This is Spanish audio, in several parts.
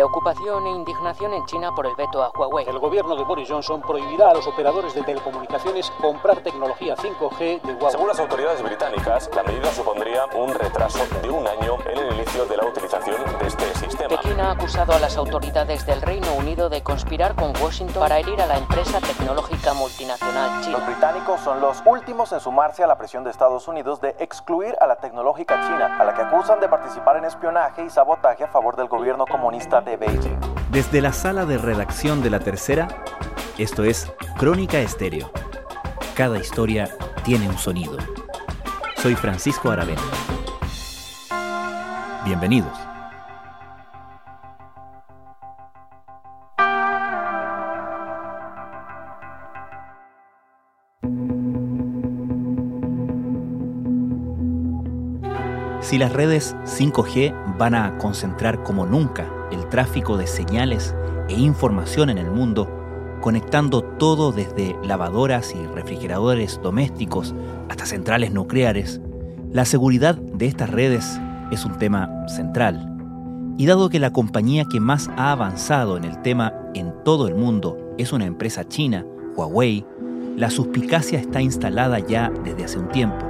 Preocupación e indignación en China por el veto a Huawei. El gobierno de Boris Johnson prohibirá a los operadores de telecomunicaciones comprar tecnología 5G de Huawei. Según las autoridades británicas, la medida supondría un retraso de un año en el inicio de la utilización de este sistema. Pekín ha acusado a las autoridades del Reino Unido de conspirar con Washington para herir a la empresa tecnológica multinacional china. Los británicos son los últimos en sumarse a la presión de Estados Unidos de excluir a la tecnológica china, a la que acusan de participar en espionaje y sabotaje a favor del gobierno comunista de Desde la sala de redacción de la tercera, esto es Crónica Estéreo. Cada historia tiene un sonido. Soy Francisco Aravena. Bienvenidos. Si las redes 5G van a concentrar como nunca tráfico de señales e información en el mundo, conectando todo desde lavadoras y refrigeradores domésticos hasta centrales nucleares, la seguridad de estas redes es un tema central. Y dado que la compañía que más ha avanzado en el tema en todo el mundo es una empresa china, Huawei, la suspicacia está instalada ya desde hace un tiempo.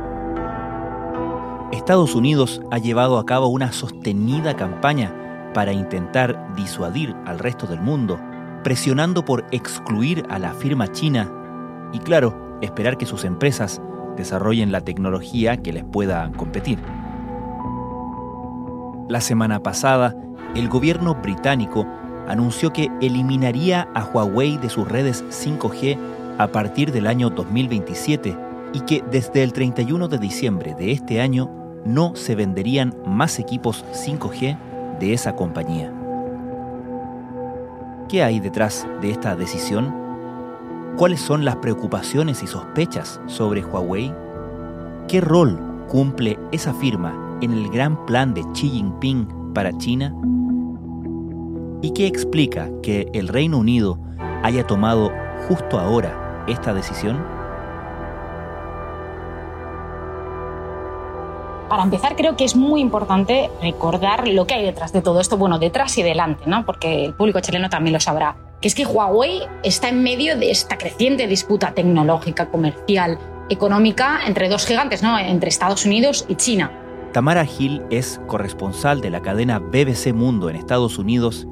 Estados Unidos ha llevado a cabo una sostenida campaña para intentar disuadir al resto del mundo, presionando por excluir a la firma china y claro, esperar que sus empresas desarrollen la tecnología que les pueda competir. La semana pasada, el gobierno británico anunció que eliminaría a Huawei de sus redes 5G a partir del año 2027 y que desde el 31 de diciembre de este año no se venderían más equipos 5G de esa compañía. ¿Qué hay detrás de esta decisión? ¿Cuáles son las preocupaciones y sospechas sobre Huawei? ¿Qué rol cumple esa firma en el gran plan de Xi Jinping para China? ¿Y qué explica que el Reino Unido haya tomado justo ahora esta decisión? Para empezar, creo que es muy importante recordar lo que hay detrás de todo esto, bueno, detrás y delante, ¿no? Porque el público chileno también lo sabrá. Que es que Huawei está en medio de esta creciente disputa tecnológica, comercial, económica entre dos gigantes, ¿no? Entre Estados Unidos y China. Tamara Gil es corresponsal de la cadena BBC Mundo en Estados Unidos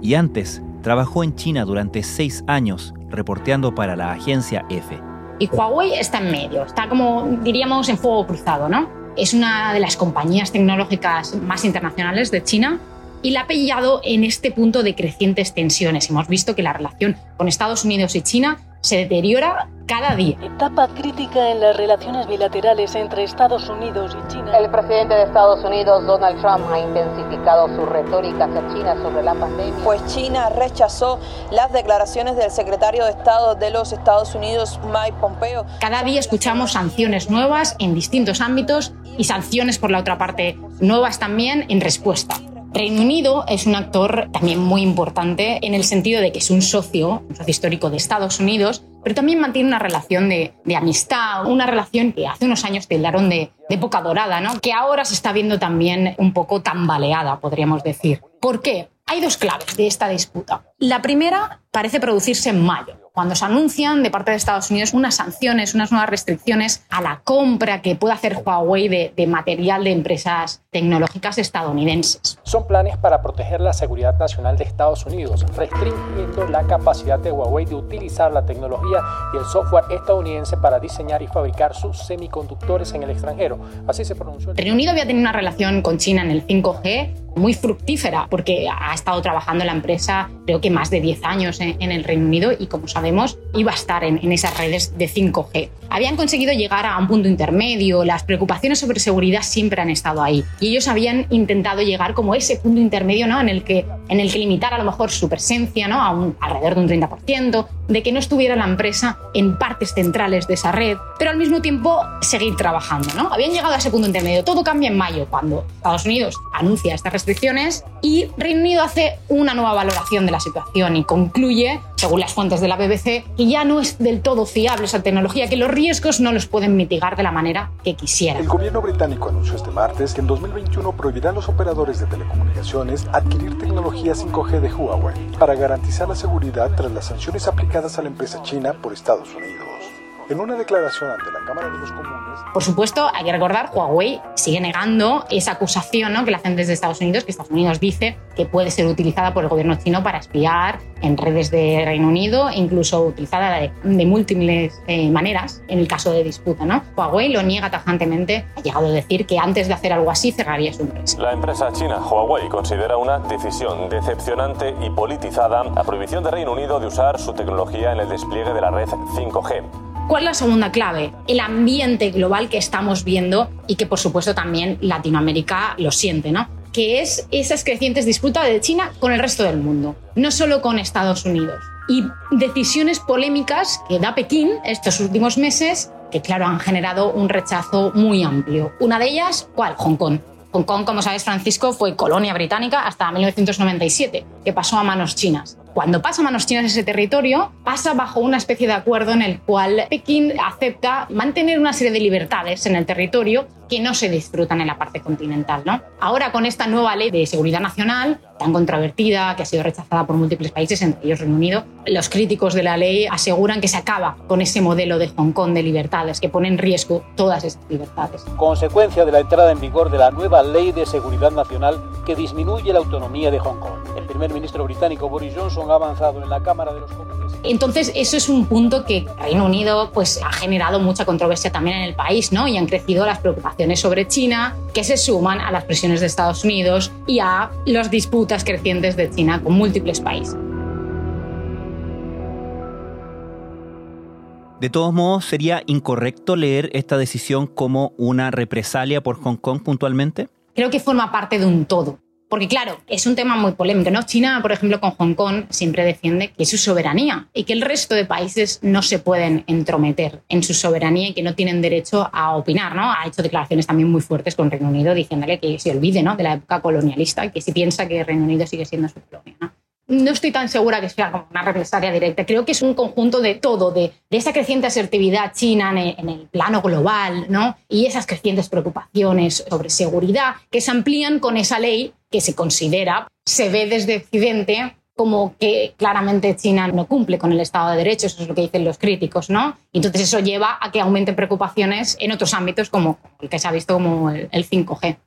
y antes trabajó en China durante seis años reporteando para la agencia EFE. Y Huawei está en medio, está como diríamos en fuego cruzado, ¿no? Es una de las compañías tecnológicas más internacionales de China y la ha pillado en este punto de crecientes tensiones. Hemos visto que la relación con Estados Unidos y China se deteriora cada día. Etapa crítica en las relaciones bilaterales entre Estados Unidos y China. El presidente de Estados Unidos, Donald Trump, ha intensificado su retórica hacia China sobre la pandemia. Pues China rechazó las declaraciones del secretario de Estado de los Estados Unidos, Mike Pompeo. Cada día escuchamos sanciones nuevas en distintos ámbitos y sanciones por la otra parte nuevas también en respuesta. Reino Unido es un actor también muy importante en el sentido de que es un socio, socio histórico de Estados Unidos, pero también mantiene una relación de, amistad, una relación que hace unos años tildaron de, de época dorada, ¿no? que ahora se está viendo también un poco tambaleada, podríamos decir. ¿Por qué? Hay dos claves de esta disputa. La primera parece producirse en mayo, cuando se anuncian de parte de Estados Unidos unas sanciones, unas nuevas restricciones a la compra que puede hacer Huawei de, material de empresas tecnológicas estadounidenses. Son planes para proteger la seguridad nacional de Estados Unidos, restringiendo la capacidad de Huawei de utilizar la tecnología y el software estadounidense para diseñar y fabricar sus semiconductores en el extranjero. Así se pronunció. El Reino Unido había tenido una relación con China en el 5G muy fructífera porque ha estado trabajando la empresa creo que más de 10 años en, en el Reino Unido y como sabemos iba a estar en, en, esas redes de 5G. Habían conseguido llegar a un punto intermedio, las preocupaciones sobre seguridad siempre han estado ahí y ellos habían intentado llegar como ese punto intermedio ¿no? en, el que, en el que limitar a lo mejor su presencia ¿no? a un, alrededor de un 30%, de que no estuviera la empresa en partes centrales de esa red, pero al mismo tiempo seguir trabajando. ¿no? Habían llegado a ese punto intermedio. Todo cambia en mayo, cuando Estados Unidos anuncia estas restricciones y Reino Unido hace una nueva valoración de la situación y concluye, según las fuentes de la BBC, que ya no es del todo fiable esa tecnología, que los riesgos no los pueden mitigar de la manera que quisieran. El gobierno británico anunció este martes que en 2021 prohibirá a los operadores de telecomunicaciones adquirir tecnología 5G de Huawei para garantizar la seguridad tras las sanciones aplicadas a la empresa china por Estados Unidos. En una declaración ante la Cámara de los Comunes. Por supuesto, hay que recordar, Huawei sigue negando esa acusación ¿no? que le hacen desde Estados Unidos, que Estados Unidos dice que puede ser utilizada por el gobierno chino para espiar en redes de Reino Unido incluso utilizada de, de múltiples eh, maneras en el caso de disputa. ¿no? Huawei lo niega tajantemente, ha llegado a decir que antes de hacer algo así cerraría su empresa. La empresa china Huawei considera una decisión decepcionante y politizada la prohibición de Reino Unido de usar su tecnología en el despliegue de la red 5G. ¿Cuál es la segunda clave? El ambiente global que estamos viendo y que por supuesto también Latinoamérica lo siente, ¿no? Que es esas crecientes disputas de China con el resto del mundo, no solo con Estados Unidos. Y decisiones polémicas que da Pekín estos últimos meses que claro han generado un rechazo muy amplio. Una de ellas, ¿cuál? Hong Kong. Hong Kong, como sabes, Francisco, fue colonia británica hasta 1997, que pasó a manos chinas. Cuando pasa a manos chinas ese territorio, pasa bajo una especie de acuerdo en el cual Pekín acepta mantener una serie de libertades en el territorio que no se disfrutan en la parte continental. ¿no? Ahora, con esta nueva ley de seguridad nacional, tan controvertida, que ha sido rechazada por múltiples países, entre ellos Reino Unido, los críticos de la ley aseguran que se acaba con ese modelo de Hong Kong de libertades, que pone en riesgo todas esas libertades. Consecuencia de la entrada en vigor de la nueva ley de seguridad nacional que disminuye la autonomía de Hong Kong. El primer ministro británico Boris Johnson ha avanzado en la Cámara de los Comunes. Entonces, eso es un punto que Reino Unido pues, ha generado mucha controversia también en el país, ¿no? Y han crecido las preocupaciones sobre China, que se suman a las presiones de Estados Unidos y a las disputas crecientes de China con múltiples países. De todos modos, ¿sería incorrecto leer esta decisión como una represalia por Hong Kong puntualmente? Creo que forma parte de un todo. Porque claro, es un tema muy polémico, ¿no? China, por ejemplo, con Hong Kong siempre defiende que es su soberanía y que el resto de países no se pueden entrometer en su soberanía y que no tienen derecho a opinar, ¿no? Ha hecho declaraciones también muy fuertes con Reino Unido diciéndole que se olvide, ¿no? De la época colonialista y que si piensa que Reino Unido sigue siendo su colonia, ¿no? No estoy tan segura que sea como una represalia directa. Creo que es un conjunto de todo, de, esa creciente asertividad china en el, plano global, ¿no? Y esas crecientes preocupaciones sobre seguridad que se amplían con esa ley que se considera, se ve desde Occidente como que claramente China no cumple con el Estado de Derecho, eso es lo que dicen los críticos, ¿no? Entonces eso lleva a que aumenten preocupaciones en otros ámbitos como el que se ha visto como el 5G.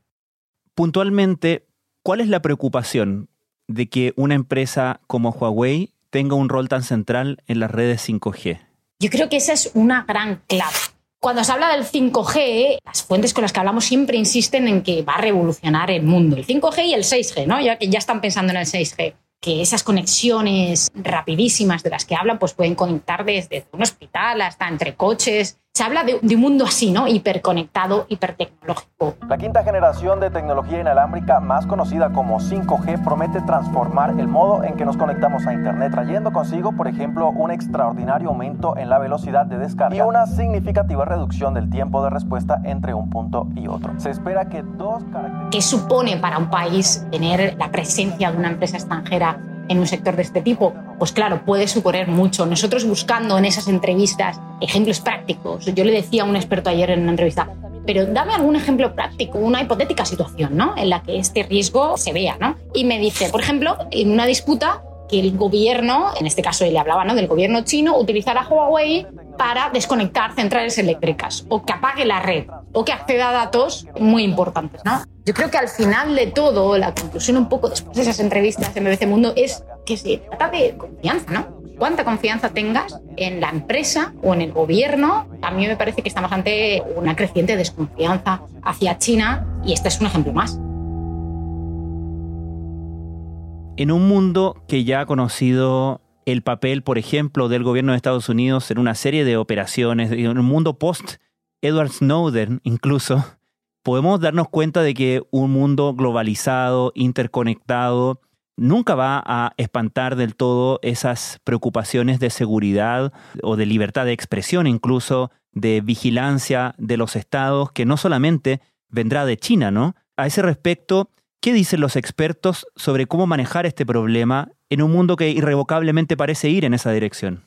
Puntualmente, ¿cuál es la preocupación de que una empresa como Huawei tenga un rol tan central en las redes 5G? Yo creo que esa es una gran clave. Cuando se habla del 5G, las fuentes con las que hablamos siempre insisten en que va a revolucionar el mundo. El 5G y el 6G, ¿no? Ya que ya están pensando en el 6G. Que esas conexiones rapidísimas de las que hablan, pues pueden conectar desde un hospital hasta entre coches. Se habla de, de un mundo así, ¿no? Hiperconectado, hipertecnológico. La quinta generación de tecnología inalámbrica, más conocida como 5G, promete transformar el modo en que nos conectamos a Internet, trayendo consigo, por ejemplo, un extraordinario aumento en la velocidad de descarga y una significativa reducción del tiempo de respuesta entre un punto y otro. Se espera que dos características... ¿Qué supone para un país tener la presencia de una empresa extranjera en un sector de este tipo? Pues claro, puede suponer mucho. Nosotros buscando en esas entrevistas ejemplos prácticos, yo le decía a un experto ayer en una entrevista, pero dame algún ejemplo práctico, una hipotética situación, ¿no? En la que este riesgo se vea, ¿no? Y me dice, por ejemplo, en una disputa que el gobierno, en este caso él hablaba, ¿no? Del gobierno chino, utilizara Huawei para desconectar centrales eléctricas o que apague la red o que acceda a datos muy importantes, ¿no? Yo creo que al final de todo, la conclusión un poco después de esas entrevistas en BBC Mundo es que se trata de confianza, ¿no? Cuánta confianza tengas en la empresa o en el gobierno. A mí me parece que estamos ante una creciente desconfianza hacia China y este es un ejemplo más. En un mundo que ya ha conocido el papel, por ejemplo, del gobierno de Estados Unidos en una serie de operaciones, en un mundo post Edward Snowden incluso, podemos darnos cuenta de que un mundo globalizado, interconectado, nunca va a espantar del todo esas preocupaciones de seguridad o de libertad de expresión, incluso de vigilancia de los estados, que no solamente vendrá de China, ¿no? A ese respecto, ¿qué dicen los expertos sobre cómo manejar este problema en un mundo que irrevocablemente parece ir en esa dirección?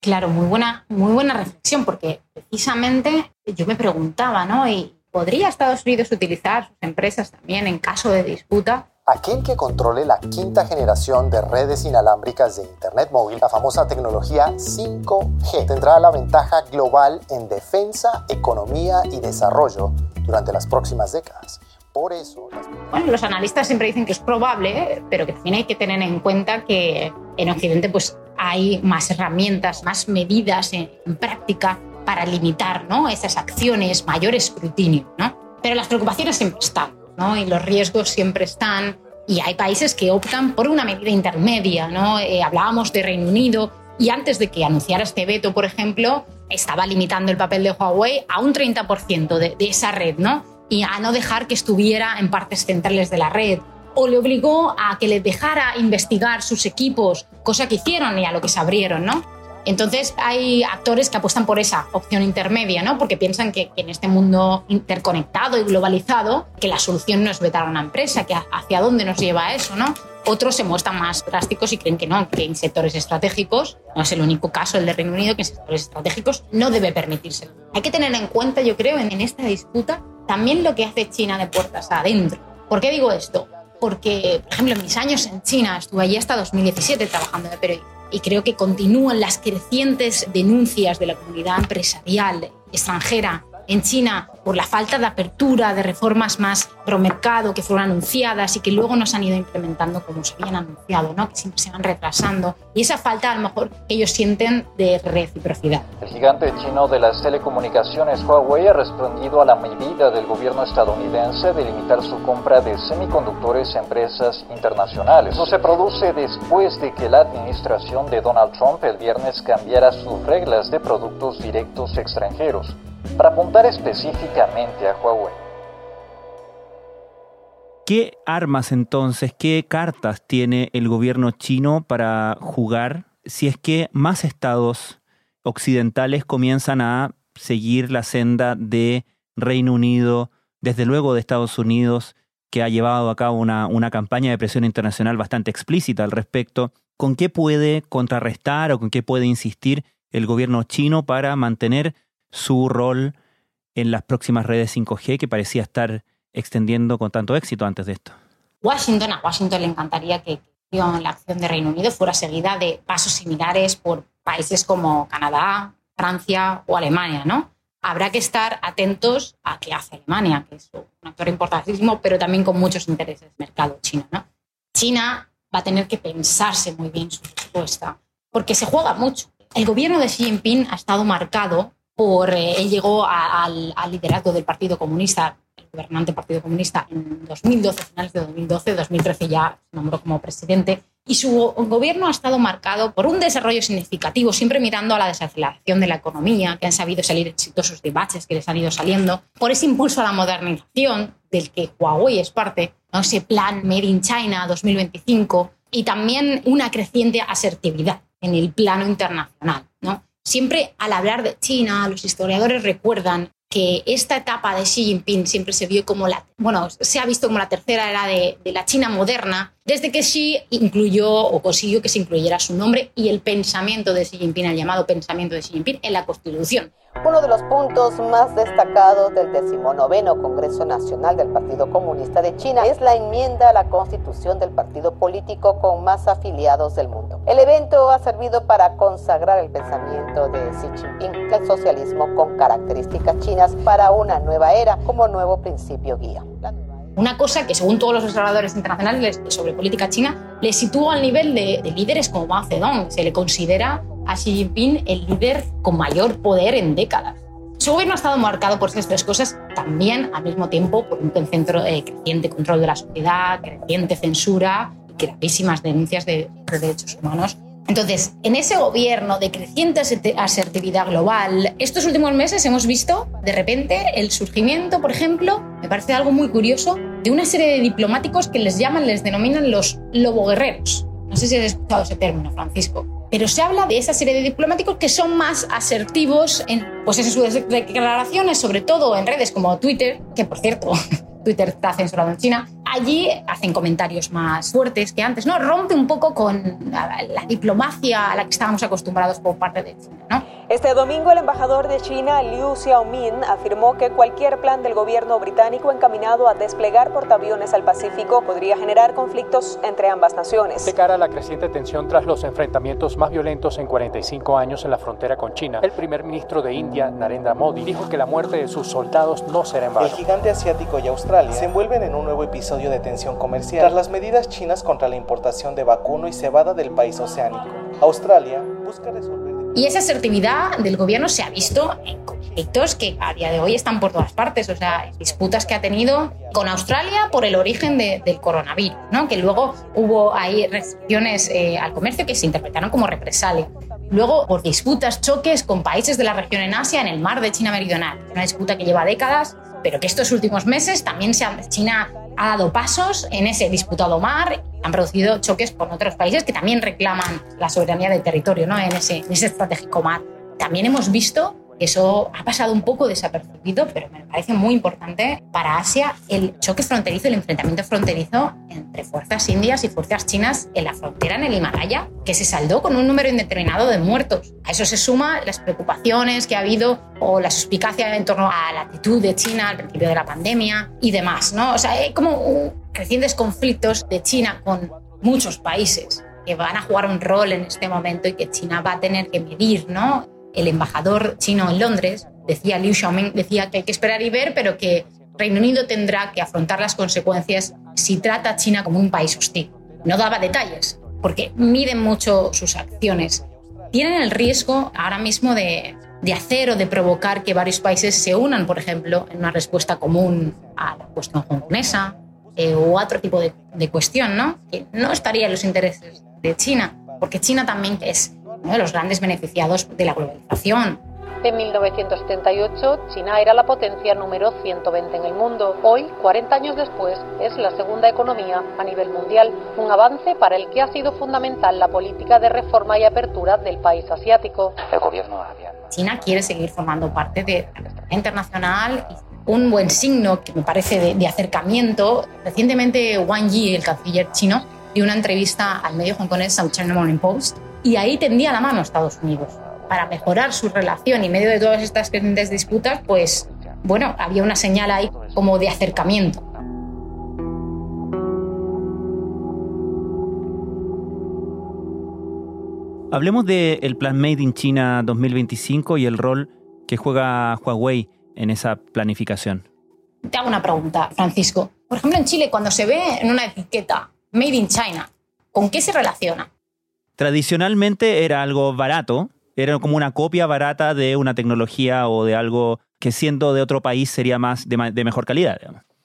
Claro, muy buena, muy buena reflexión, porque precisamente yo me preguntaba, ¿no? ¿Y podría Estados Unidos utilizar sus empresas también en caso de disputa a quien que controle la quinta generación de redes inalámbricas de Internet móvil, la famosa tecnología 5G, tendrá la ventaja global en defensa, economía y desarrollo durante las próximas décadas. Por eso... Bueno, los analistas siempre dicen que es probable, pero que también hay que tener en cuenta que en Occidente pues, hay más herramientas, más medidas en, práctica para limitar ¿no? esas acciones, mayor escrutinio. ¿no? Pero las preocupaciones siempre están y los riesgos siempre están. Y hay países que optan por una medida intermedia. ¿no? Eh, hablábamos de Reino Unido y antes de que anunciara este veto, por ejemplo, estaba limitando el papel de Huawei a un 30% de, de esa red ¿no? Y a no dejar que estuviera en partes centrales de la red o le obligó a que le dejara investigar sus equipos, cosa que hicieron y a lo que se abrieron, ¿no? Entonces hay actores que apuestan por esa opción intermedia, ¿no? Porque piensan que, en este mundo interconectado y globalizado, que la solución no es vetar a una empresa, que hacia dónde nos lleva eso, ¿no? Otros se muestran más drásticos y creen que no, que en sectores estratégicos, no es el único caso el de Reino Unido, que en sectores estratégicos no debe permitirse. Hay que tener en cuenta, yo creo, en esta disputa también lo que hace China de puertas adentro. ¿Por qué digo esto? Porque, por ejemplo, en mis años en China, estuve allí hasta 2017 trabajando de periodista y creo que continúan las crecientes denuncias de la comunidad empresarial extranjera en China por la falta de apertura, de reformas más pro mercado que fueron anunciadas y que luego no se han ido implementando como se habían anunciado, ¿no? que siempre se van retrasando. Y esa falta, a lo mejor, que ellos sienten de reciprocidad. El gigante chino de las telecomunicaciones Huawei ha respondido a la medida del gobierno estadounidense de limitar su compra de semiconductores a empresas internacionales. Eso se produce después de que la administración de Donald Trump el viernes cambiara sus reglas de productos directos extranjeros para apuntar específicamente a Huawei. ¿Qué armas entonces, qué cartas tiene el gobierno chino para jugar si es que más estados occidentales comienzan a seguir la senda de Reino Unido, desde luego de Estados Unidos, que ha llevado a cabo una, una campaña de presión internacional bastante explícita al respecto? ¿Con qué puede contrarrestar o con qué puede insistir el gobierno chino para mantener su rol en las próximas redes 5G que parecía estar extendiendo con tanto éxito antes de esto. Washington, a Washington le encantaría que la acción de Reino Unido fuera seguida de pasos similares por países como Canadá, Francia o Alemania, ¿no? Habrá que estar atentos a qué hace Alemania, que es un actor importantísimo, pero también con muchos intereses mercado chino, ¿no? China va a tener que pensarse muy bien su respuesta, porque se juega mucho. El gobierno de Xi Jinping ha estado marcado por, eh, él llegó al, liderazgo del Partido Comunista, el gobernante Partido Comunista, en 2012, finales de 2012, 2013 ya se nombró como presidente, y su gobierno ha estado marcado por un desarrollo significativo, siempre mirando a la desaceleración de la economía, que han sabido salir exitosos de baches que les han ido saliendo, por ese impulso a la modernización del que Huawei es parte, ¿no? ese plan Made in China 2025, y también una creciente asertividad en el plano internacional. ¿no? Siempre al hablar de China, los historiadores recuerdan que esta etapa de Xi Jinping siempre se vio como la, bueno, se ha visto como la tercera era de, de la China moderna, desde que Xi incluyó o consiguió que se incluyera su nombre y el pensamiento de Xi Jinping, el llamado pensamiento de Xi Jinping, en la Constitución. Uno de los puntos más destacados del decimonoveno Congreso Nacional del Partido Comunista de China es la enmienda a la constitución del partido político con más afiliados del mundo. El evento ha servido para consagrar el pensamiento de Xi Jinping del socialismo con características chinas para una nueva era como nuevo principio guía. Una cosa que, según todos los observadores internacionales sobre política china, le sitúa al nivel de, líderes como Mao Zedong. Se le considera a Xi Jinping el líder con mayor poder en décadas. Su gobierno ha estado marcado por estas tres cosas, también al mismo tiempo por un centro, de creciente control de la sociedad, creciente censura y gravísimas denuncias de derechos humanos entonces, en ese gobierno de creciente asertividad global, estos últimos meses hemos visto de repente el surgimiento, por ejemplo, me parece algo muy curioso, de una serie de diplomáticos que les llaman, les denominan los loboguerreros. No sé si has escuchado ese término, Francisco. Pero se habla de esa serie de diplomáticos que son más asertivos en, pues en sus declaraciones, sobre todo en redes como Twitter, que por cierto, Twitter está censurado en China, allí hacen comentarios más fuertes que antes, ¿no? Rompe un poco con la, diplomacia a la que estábamos acostumbrados por parte de China, ¿no? Este domingo el embajador de China, Liu Xiaomin, afirmó que cualquier plan del gobierno británico encaminado a desplegar portaaviones al Pacífico podría generar conflictos entre ambas naciones. De cara a la creciente tensión tras los enfrentamientos más violentos en 45 años en la frontera con China, el primer ministro de India, Narendra Modi, dijo que la muerte de sus soldados no será en vano. El gigante asiático y Australia se envuelven en un nuevo episodio de tensión comercial tras las medidas chinas contra la importación de vacuno y cebada del país oceánico. Australia busca resolver... Y esa asertividad del gobierno se ha visto en conflictos que a día de hoy están por todas partes, o sea, disputas que ha tenido con Australia por el origen del coronavirus, ¿no? que luego hubo ahí restricciones eh, al comercio que se interpretaron como represalia. Luego, por disputas, choques con países de la región en Asia, en el mar de China Meridional. Una disputa que lleva décadas, pero que estos últimos meses también se ha, China ha dado pasos en ese disputado mar, han producido choques con otros países que también reclaman la soberanía del territorio ¿no? en, ese, en ese estratégico mar. También hemos visto eso ha pasado un poco desapercibido, pero me parece muy importante para Asia el choque fronterizo, el enfrentamiento fronterizo entre fuerzas indias y fuerzas chinas en la frontera en el Himalaya, que se saldó con un número indeterminado de muertos. A eso se suma las preocupaciones que ha habido o la suspicacia en torno a la actitud de China al principio de la pandemia y demás, ¿no? O sea, hay como crecientes conflictos de China con muchos países que van a jugar un rol en este momento y que China va a tener que medir, ¿no? El embajador chino en Londres, decía Liu Xiaoming, decía que hay que esperar y ver, pero que Reino Unido tendrá que afrontar las consecuencias si trata a China como un país hostil. No daba detalles, porque miden mucho sus acciones. Tienen el riesgo ahora mismo de, hacer o de provocar que varios países se unan, por ejemplo, en una respuesta común a la cuestión hongkonesa eh, o otro tipo de, de cuestión, ¿no? Que no estaría en los intereses de China, porque China también es uno de los grandes beneficiados de la globalización. En 1978, China era la potencia número 120 en el mundo. Hoy, 40 años después, es la segunda economía a nivel mundial, un avance para el que ha sido fundamental la política de reforma y apertura del país asiático. El gobierno China quiere seguir formando parte de la economía internacional y un buen signo que me parece de, acercamiento. Recientemente Wang Yi, el canciller chino, dio una entrevista al medio hongkonés South China Morning Post y ahí tendía la mano a Estados Unidos para mejorar su relación y en medio de todas estas crecientes disputas, pues bueno, había una señal ahí como de acercamiento. Hablemos del plan Made in China 2025 y el rol que juega Huawei en esa planificación. Te hago una pregunta, Francisco. Por ejemplo, en Chile, cuando se ve en una etiqueta Made in China, ¿con qué se relaciona? Tradicionalmente era algo barato, era como una copia barata de una tecnología o de algo que siendo de otro país sería más de, mejor calidad.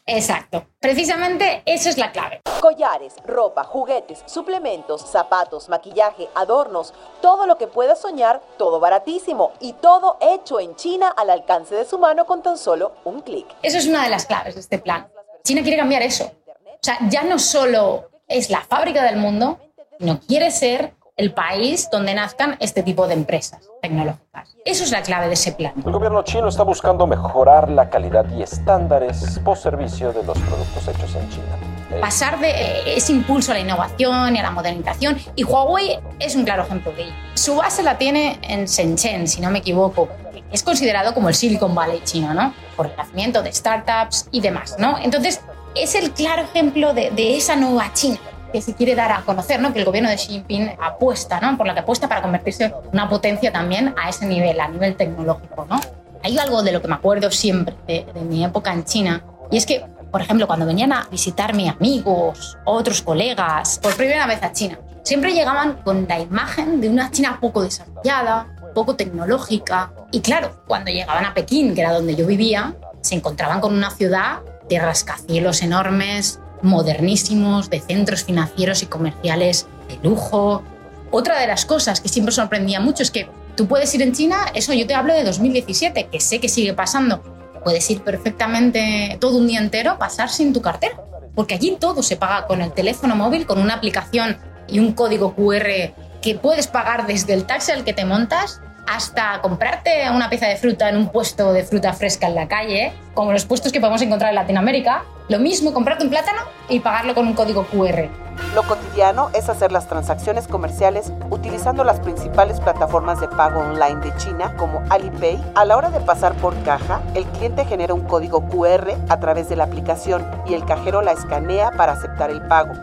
Exacto. Precisamente eso es la clave. Collares, ropa, juguetes, suplementos, zapatos, maquillaje, adornos, todo lo que puedas soñar, todo baratísimo y todo hecho en China al alcance de su mano con tan solo un clic. Eso es una de las claves de este plan. China quiere cambiar eso. O sea, ya no solo es la fábrica del mundo, sino quiere ser el país donde nazcan este tipo de empresas tecnológicas. Eso es la clave de ese plan. El gobierno chino está buscando mejorar la calidad y estándares post-servicio de los productos hechos en China. Pasar de eh, ese impulso a la innovación y a la modernización, y Huawei es un claro ejemplo de ello. Su base la tiene en Shenzhen, si no me equivoco. Es considerado como el Silicon Valley chino, ¿no? Por el nacimiento de startups y demás, ¿no? Entonces, es el claro ejemplo de, de esa nueva China que se quiere dar a conocer, ¿no? que el gobierno de Xi Jinping apuesta, ¿no? por la que apuesta para convertirse en una potencia también a ese nivel, a nivel tecnológico. ¿no? Hay algo de lo que me acuerdo siempre de, mi época en China, y es que, por ejemplo, cuando venían a visitarme amigos, otros colegas, por primera vez a China, siempre llegaban con la imagen de una China poco desarrollada, poco tecnológica. Y claro, cuando llegaban a Pekín, que era donde yo vivía, se encontraban con una ciudad de rascacielos enormes, modernísimos, de centros financieros y comerciales de lujo. Otra de las cosas que siempre sorprendía mucho es que tú puedes ir en China, eso yo te hablo de 2017, que sé que sigue pasando, puedes ir perfectamente todo un día entero pasar sin tu cartera, porque allí todo se paga con el teléfono móvil, con una aplicación y un código QR que puedes pagar desde el taxi al que te montas hasta comprarte una pieza de fruta en un puesto de fruta fresca en la calle, como los puestos que podemos encontrar en Latinoamérica. Lo mismo, comprarte un plátano y pagarlo con un código QR. Lo cotidiano es hacer las transacciones comerciales utilizando las principales plataformas de pago online de China como Alipay. A la hora de pasar por caja, el cliente genera un código QR a través de la aplicación y el cajero la escanea para aceptar el pago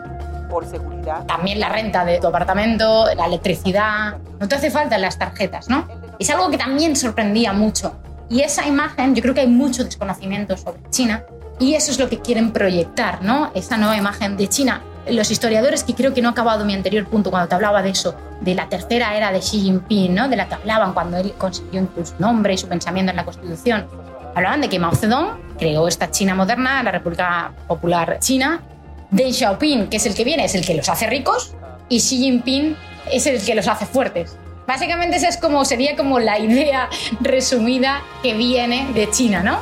por seguridad. También la renta de tu apartamento, la electricidad, no te hace falta las tarjetas, ¿no? Es algo que también sorprendía mucho. Y esa imagen, yo creo que hay mucho desconocimiento sobre China y eso es lo que quieren proyectar, ¿no? Esa nueva imagen de China. Los historiadores, que creo que no ha acabado mi anterior punto cuando te hablaba de eso, de la tercera era de Xi Jinping, ¿no? De la que hablaban cuando él consiguió incluso su nombre y su pensamiento en la Constitución. Hablaban de que Mao Zedong creó esta China moderna, la República Popular China, Deng Xiaoping, que es el que viene, es el que los hace ricos, y Xi Jinping es el que los hace fuertes. Básicamente esa es como, sería como la idea resumida que viene de China, ¿no?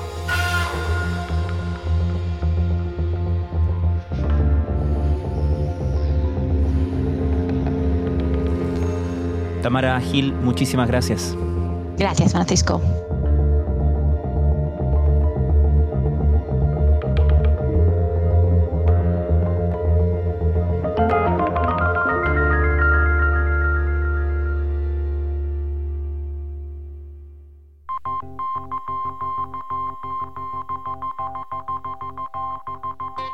Tamara Gil, muchísimas gracias. Gracias, Francisco.